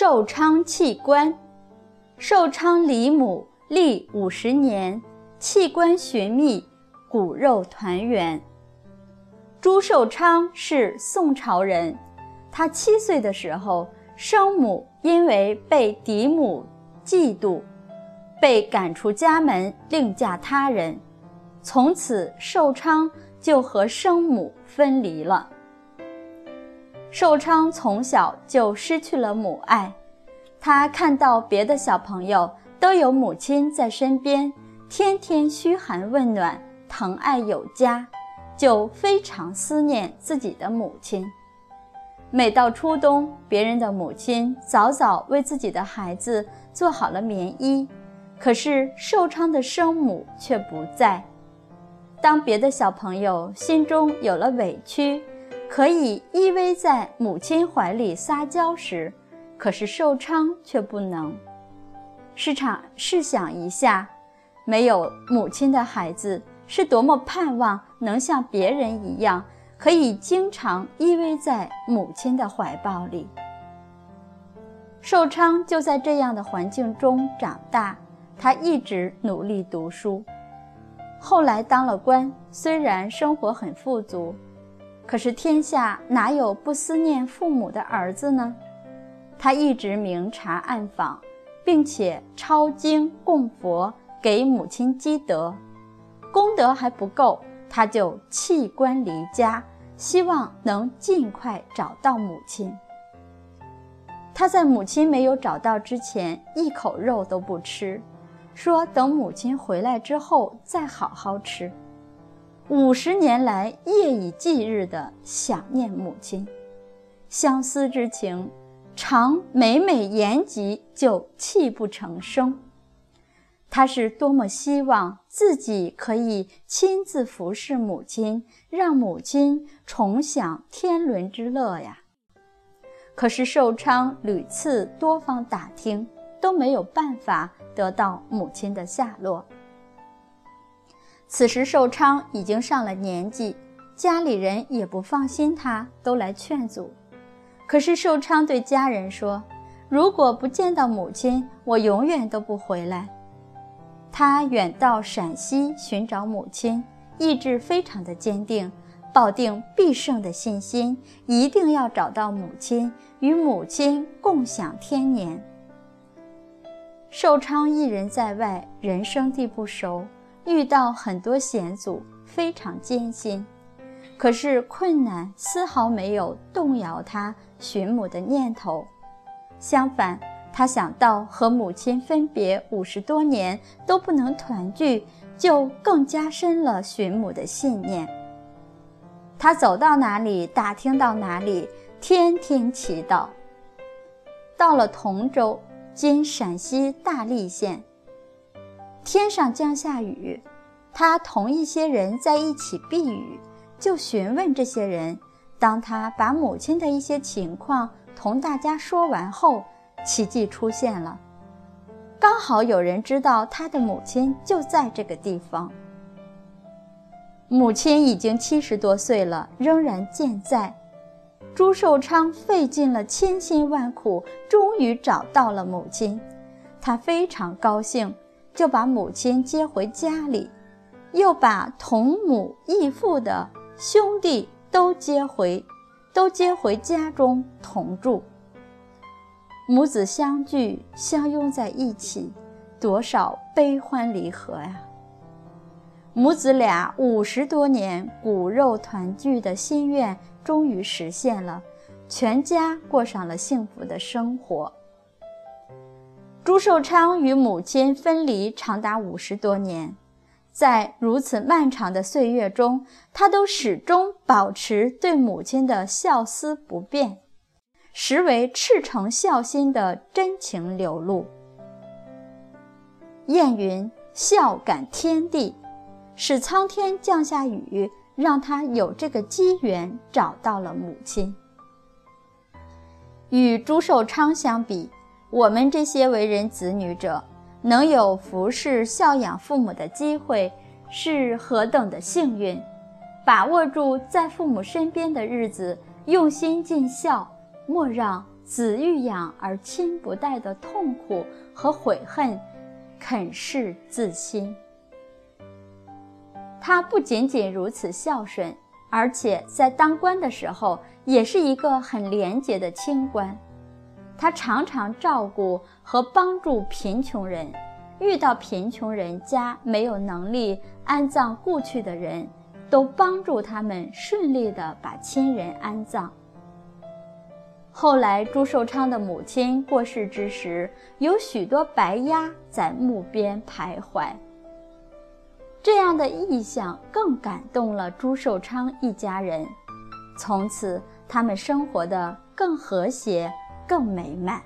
寿昌弃官，寿昌离母历五十年，弃官寻觅，骨肉团圆。朱寿昌是宋朝人，他七岁的时候，生母因为被嫡母嫉妒，被赶出家门，另嫁他人，从此寿昌就和生母分离了。寿昌从小就失去了母爱，他看到别的小朋友都有母亲在身边，天天嘘寒问暖，疼爱有加，就非常思念自己的母亲。每到初冬，别人的母亲早早为自己的孩子做好了棉衣，可是寿昌的生母却不在。当别的小朋友心中有了委屈，可以依偎在母亲怀里撒娇时，可是寿昌却不能。试场试想一下，没有母亲的孩子是多么盼望能像别人一样，可以经常依偎在母亲的怀抱里。寿昌就在这样的环境中长大，他一直努力读书，后来当了官，虽然生活很富足。可是天下哪有不思念父母的儿子呢？他一直明察暗访，并且抄经供佛给母亲积德，功德还不够，他就弃官离家，希望能尽快找到母亲。他在母亲没有找到之前，一口肉都不吃，说等母亲回来之后再好好吃。五十年来，夜以继日地想念母亲，相思之情，常每每言及就泣不成声。他是多么希望自己可以亲自服侍母亲，让母亲重享天伦之乐呀！可是寿昌屡次多方打听，都没有办法得到母亲的下落。此时寿昌已经上了年纪，家里人也不放心他，都来劝阻。可是寿昌对家人说：“如果不见到母亲，我永远都不回来。”他远到陕西寻找母亲，意志非常的坚定，抱定必胜的信心，一定要找到母亲，与母亲共享天年。寿昌一人在外，人生地不熟。遇到很多险阻，非常艰辛，可是困难丝毫没有动摇他寻母的念头。相反，他想到和母亲分别五十多年都不能团聚，就更加深了寻母的信念。他走到哪里，打听到哪里，天天祈祷。到了同州（今陕西大荔县）。天上降下雨，他同一些人在一起避雨，就询问这些人。当他把母亲的一些情况同大家说完后，奇迹出现了，刚好有人知道他的母亲就在这个地方。母亲已经七十多岁了，仍然健在。朱寿昌费尽了千辛万苦，终于找到了母亲，他非常高兴。就把母亲接回家里，又把同母异父的兄弟都接回，都接回家中同住。母子相聚，相拥在一起，多少悲欢离合呀！母子俩五十多年骨肉团聚的心愿终于实现了，全家过上了幸福的生活。朱寿昌与母亲分离长达五十多年，在如此漫长的岁月中，他都始终保持对母亲的孝思不变，实为赤诚孝心的真情流露。谚云：“孝感天地”，使苍天降下雨，让他有这个机缘找到了母亲。与朱寿昌相比，我们这些为人子女者，能有服侍孝养父母的机会，是何等的幸运！把握住在父母身边的日子，用心尽孝，莫让子欲养而亲不待的痛苦和悔恨，肯是自心。他不仅仅如此孝顺，而且在当官的时候也是一个很廉洁的清官。他常常照顾和帮助贫穷人，遇到贫穷人家没有能力安葬故去的人，都帮助他们顺利地把亲人安葬。后来朱寿昌的母亲过世之时，有许多白鸭在墓边徘徊。这样的意象更感动了朱寿昌一家人，从此他们生活的更和谐。更美满。